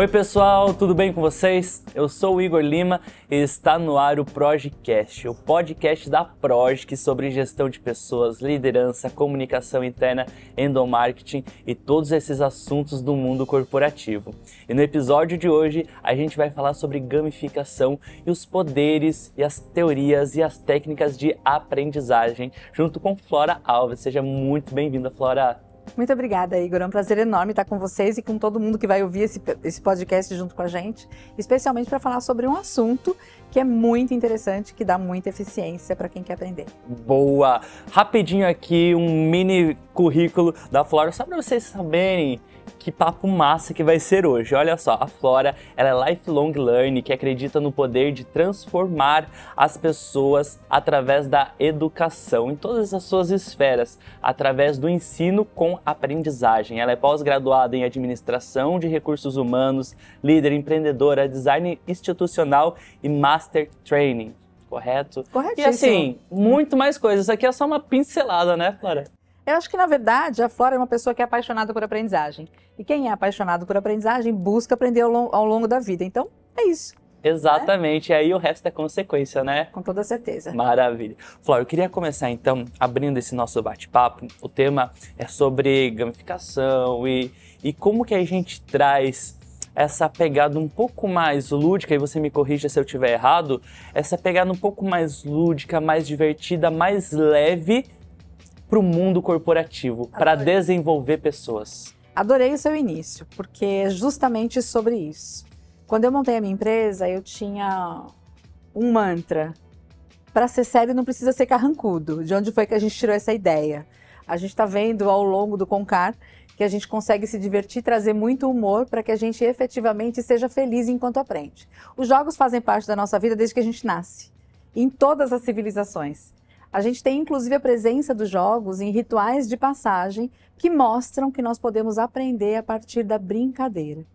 Oi pessoal, tudo bem com vocês? Eu sou o Igor Lima e está no ar o Projecast, o podcast da Progic sobre gestão de pessoas, liderança, comunicação interna, endomarketing e todos esses assuntos do mundo corporativo. E no episódio de hoje a gente vai falar sobre gamificação e os poderes e as teorias e as técnicas de aprendizagem junto com Flora Alves. Seja muito bem-vinda, Flora. Muito obrigada, Igor. É um prazer enorme estar com vocês e com todo mundo que vai ouvir esse, esse podcast junto com a gente, especialmente para falar sobre um assunto que é muito interessante, que dá muita eficiência para quem quer aprender. Boa! Rapidinho aqui, um mini currículo da Flora, só para vocês saberem que papo massa que vai ser hoje. Olha só, a Flora, ela é lifelong learning, que acredita no poder de transformar as pessoas através da educação em todas as suas esferas, através do ensino com aprendizagem. Ela é pós-graduada em administração de recursos humanos, líder empreendedora, design institucional e master training correto? Corretíssimo. E assim, muito mais coisas. Isso aqui é só uma pincelada, né, Flora? Eu acho que, na verdade, a Flora é uma pessoa que é apaixonada por aprendizagem. E quem é apaixonado por aprendizagem busca aprender ao, longo, da vida. Então, é isso. Exatamente, né? e aí o resto é consequência, né? Com toda certeza. Maravilha. Flora, eu queria começar então abrindo esse nosso bate-papo. O tema é sobre gamificação e, e como que a gente traz essa pegada um pouco mais lúdica, e você me corrija se eu estiver errado, essa pegada um pouco mais lúdica, mais divertida, mais leve para o mundo corporativo, para desenvolver pessoas? Adorei o seu início, porque é justamente sobre isso. Quando eu montei a minha empresa, eu tinha um mantra. Para ser sério, não precisa ser carrancudo. De onde foi que a gente tirou essa ideia? A gente está vendo ao longo do Concar que a gente consegue se divertir, trazer muito humor para que a gente efetivamente seja feliz enquanto aprende. Os jogos fazem parte da nossa vida desde que a gente nasce, em todas as civilizações. A gente tem inclusive a presença dos jogos em rituais de passagem que mostram que nós podemos aprender a partir da brincadeira.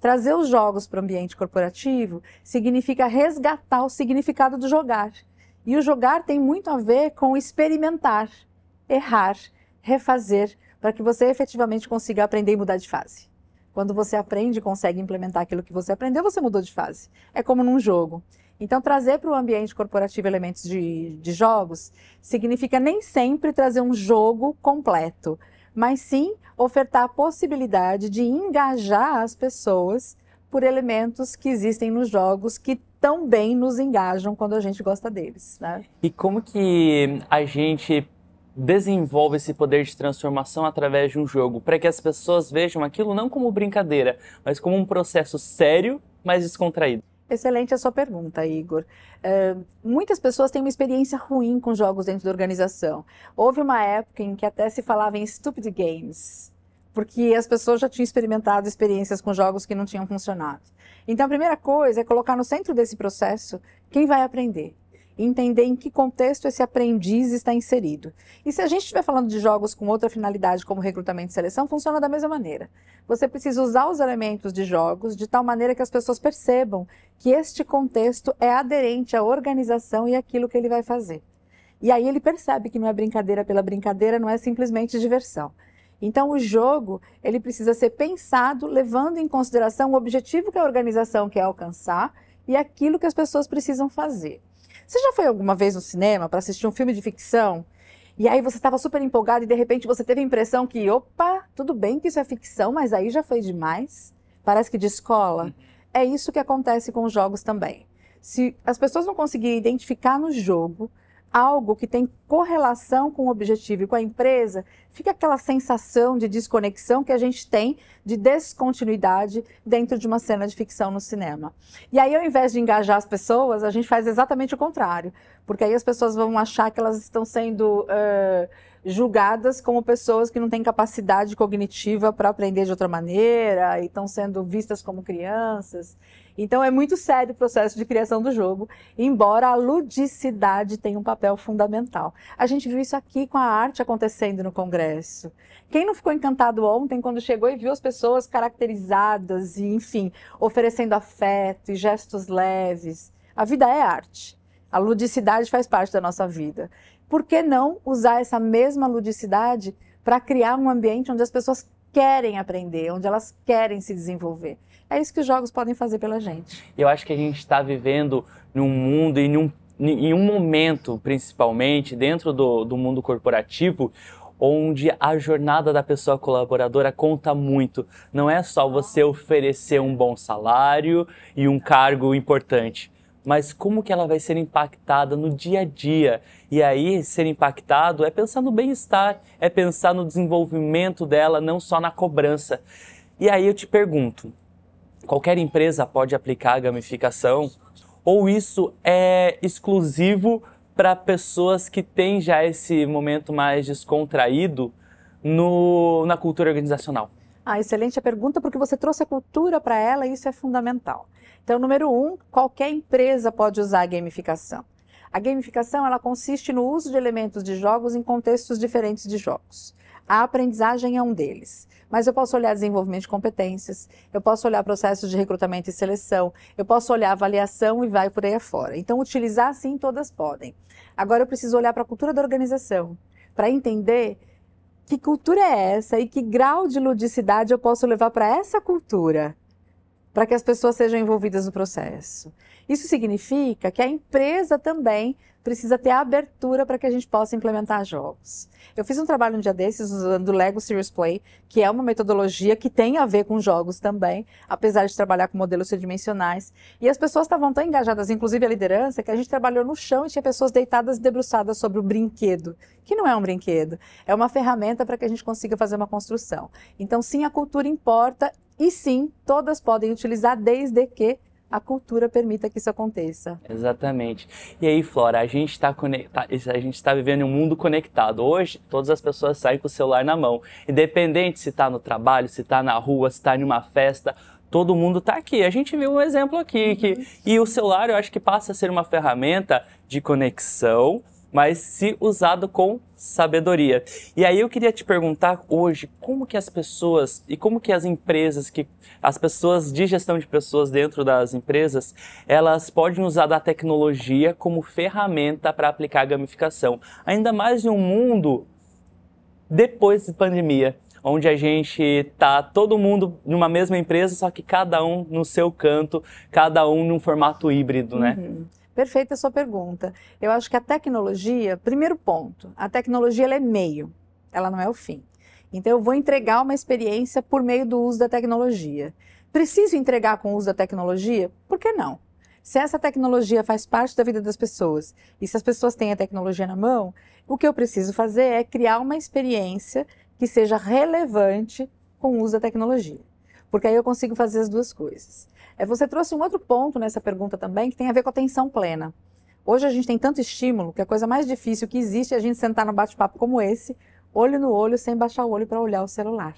Trazer os jogos para o ambiente corporativo significa resgatar o significado do jogar. E o jogar tem muito a ver com experimentar, errar, refazer, para que você efetivamente consiga aprender e mudar de fase. Quando você aprende e consegue implementar aquilo que você aprendeu, você mudou de fase. É como num jogo. Então, trazer para o ambiente corporativo elementos de, de jogos significa nem sempre trazer um jogo completo, mas sim ofertar a possibilidade de engajar as pessoas por elementos que existem nos jogos que também nos engajam quando a gente gosta deles. Né? E como que a gente desenvolve esse poder de transformação através de um jogo, para que as pessoas vejam aquilo não como brincadeira, mas como um processo sério, mas descontraído? Excelente a sua pergunta, Igor. Uh, muitas pessoas têm uma experiência ruim com jogos dentro da organização. Houve uma época em que até se falava em stupid games, porque as pessoas já tinham experimentado experiências com jogos que não tinham funcionado. Então, a primeira coisa é colocar no centro desse processo quem vai aprender entender em que contexto esse aprendiz está inserido. E se a gente estiver falando de jogos com outra finalidade, como recrutamento e seleção, funciona da mesma maneira. Você precisa usar os elementos de jogos de tal maneira que as pessoas percebam que este contexto é aderente à organização e aquilo que ele vai fazer. E aí ele percebe que não é brincadeira pela brincadeira, não é simplesmente diversão. Então o jogo, ele precisa ser pensado levando em consideração o objetivo que a organização quer alcançar e aquilo que as pessoas precisam fazer. Você já foi alguma vez no cinema para assistir um filme de ficção? E aí você estava super empolgado e de repente você teve a impressão que, opa, tudo bem que isso é ficção, mas aí já foi demais? Parece que de escola. Uhum. É isso que acontece com os jogos também. Se as pessoas não conseguirem identificar no jogo algo que tem correlação com o objetivo e com a empresa, fica aquela sensação de desconexão que a gente tem de descontinuidade dentro de uma cena de ficção no cinema. E aí, ao invés de engajar as pessoas, a gente faz exatamente o contrário, porque aí as pessoas vão achar que elas estão sendo uh, julgadas como pessoas que não têm capacidade cognitiva para aprender de outra maneira e estão sendo vistas como crianças. Então é muito sério o processo de criação do jogo, embora a ludicidade tenha um papel fundamental. A gente viu isso aqui com a arte acontecendo no Congresso. Quem não ficou encantado ontem quando chegou e viu as pessoas caracterizadas e, enfim, oferecendo afeto e gestos leves? A vida é arte. A ludicidade faz parte da nossa vida. Por que não usar essa mesma ludicidade para criar um ambiente onde as pessoas querem aprender, onde elas querem se desenvolver? É isso que os jogos podem fazer pela gente. Eu acho que a gente está vivendo num mundo e num, em um momento, principalmente, dentro do, do mundo corporativo, onde a jornada da pessoa colaboradora conta muito. Não é só você oferecer um bom salário e um cargo importante, mas como que ela vai ser impactada no dia a dia. E aí, ser impactado é pensar no bem-estar, é pensar no desenvolvimento dela, não só na cobrança. E aí eu te pergunto, qualquer empresa pode aplicar a gamificação? Ou isso é exclusivo para pessoas que têm já esse momento mais descontraído no, na cultura organizacional? Ah, excelente a pergunta, porque você trouxe a cultura para ela e isso é fundamental. Então, número um, qualquer empresa pode usar a gamificação. A gamificação ela consiste no uso de elementos de jogos em contextos diferentes de jogos. A aprendizagem é um deles. Mas eu posso olhar desenvolvimento de competências, eu posso olhar processos de recrutamento e seleção, eu posso olhar avaliação e vai por aí afora. Então, utilizar sim, todas podem. Agora, eu preciso olhar para a cultura da organização, para entender que cultura é essa e que grau de ludicidade eu posso levar para essa cultura, para que as pessoas sejam envolvidas no processo. Isso significa que a empresa também precisa ter abertura para que a gente possa implementar jogos. Eu fiz um trabalho um dia desses usando o Lego Serious Play, que é uma metodologia que tem a ver com jogos também, apesar de trabalhar com modelos tridimensionais. E as pessoas estavam tão engajadas, inclusive a liderança, que a gente trabalhou no chão e tinha pessoas deitadas e debruçadas sobre o brinquedo, que não é um brinquedo, é uma ferramenta para que a gente consiga fazer uma construção. Então, sim, a cultura importa e sim, todas podem utilizar desde que a cultura permita que isso aconteça. Exatamente. E aí, Flora, a gente está conectado, a gente está vivendo um mundo conectado. Hoje, todas as pessoas saem com o celular na mão. Independente se está no trabalho, se está na rua, se está em uma festa, todo mundo está aqui. A gente viu um exemplo aqui. Que, uhum. e o celular, eu acho que passa a ser uma ferramenta de conexão, mas se usado com sabedoria. E aí eu queria te perguntar hoje, como que as pessoas e como que as empresas, que as pessoas de gestão de pessoas dentro das empresas, elas podem usar da tecnologia como ferramenta para aplicar a gamificação, ainda mais em um mundo depois da pandemia, onde a gente tá todo mundo numa mesma empresa, só que cada um no seu canto, cada um num formato híbrido, né? Uhum. Perfeita a sua pergunta. Eu acho que a tecnologia, primeiro ponto, a tecnologia é meio, ela não é o fim. Então eu vou entregar uma experiência por meio do uso da tecnologia. Preciso entregar com o uso da tecnologia? Por que não? Se essa tecnologia faz parte da vida das pessoas e se as pessoas têm a tecnologia na mão, o que eu preciso fazer é criar uma experiência que seja relevante com o uso da tecnologia. Porque aí eu consigo fazer as duas coisas. É, você trouxe um outro ponto nessa pergunta também, que tem a ver com atenção plena. Hoje a gente tem tanto estímulo que a coisa mais difícil que existe é a gente sentar num bate-papo como esse, olho no olho, sem baixar o olho para olhar o celular.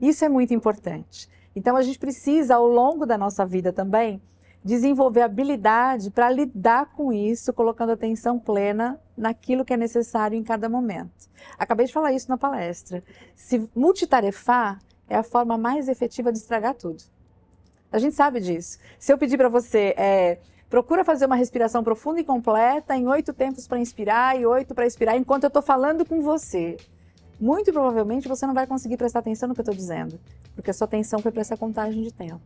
Isso é muito importante. Então a gente precisa, ao longo da nossa vida também, desenvolver habilidade para lidar com isso, colocando atenção plena naquilo que é necessário em cada momento. Acabei de falar isso na palestra. Se multitarefar é a forma mais efetiva de estragar tudo. A gente sabe disso. Se eu pedir para você, é, procura fazer uma respiração profunda e completa em oito tempos para inspirar e oito para expirar enquanto eu estou falando com você. Muito provavelmente você não vai conseguir prestar atenção no que eu estou dizendo, porque a sua atenção foi para essa contagem de tempo.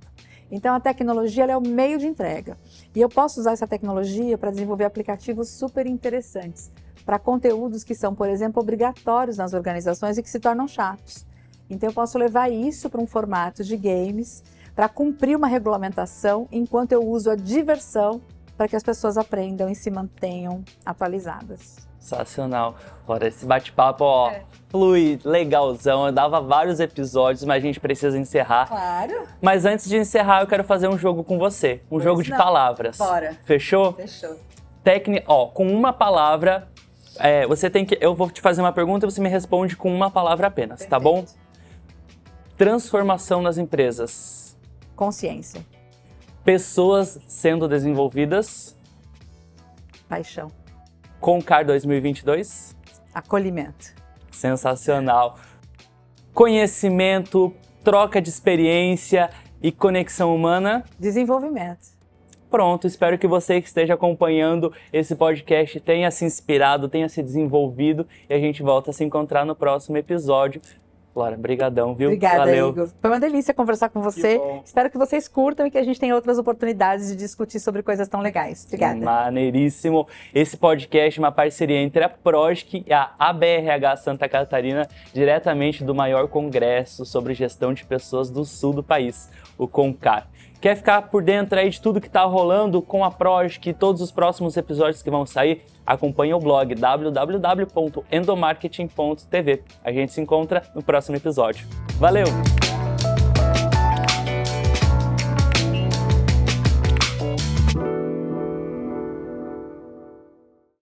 Então a tecnologia é o meio de entrega. E eu posso usar essa tecnologia para desenvolver aplicativos super interessantes para conteúdos que são, por exemplo, obrigatórios nas organizações e que se tornam chatos. Então eu posso levar isso para um formato de games para cumprir uma regulamentação, enquanto eu uso a diversão para que as pessoas aprendam e se mantenham atualizadas. Sensacional. Olha, esse bate-papo, ó, é. flui, legalzão. Eu dava vários episódios, mas a gente precisa encerrar. Claro. Mas antes de encerrar, eu quero fazer um jogo com você. Um pois jogo de palavras. Bora. Fechou? Fechou. Técnica, ó, com uma palavra, É, você tem que. Eu vou te fazer uma pergunta e você me responde com uma palavra apenas, tá bom? Perfeito. Transformação nas empresas. Consciência, Pessoas sendo desenvolvidas. paixão, Concar 2022. acolhimento, Sensacional. Conhecimento, troca de experiência e conexão humana. desenvolvimento. Pronto, espero que você que esteja acompanhando esse podcast tenha se inspirado, tenha se desenvolvido e a gente volta a se encontrar no próximo episódio. Flora, brigadão, viu? Obrigada, Valeu. Igor. Foi uma delícia conversar com você. bom. Espero que vocês curtam e que a gente tenha outras oportunidades de discutir sobre coisas tão legais. Obrigada. Maneiríssimo. Esse podcast é uma parceria entre a Progic e a ABRH Santa Catarina, diretamente do maior congresso sobre gestão de pessoas do sul do país, o CONCAR. Quer ficar por dentro aí de tudo que está rolando com a Progic e todos os próximos episódios que vão sair? Acompanhe o blog www.endomarketing.tv. A gente se encontra no próximo episódio. Valeu!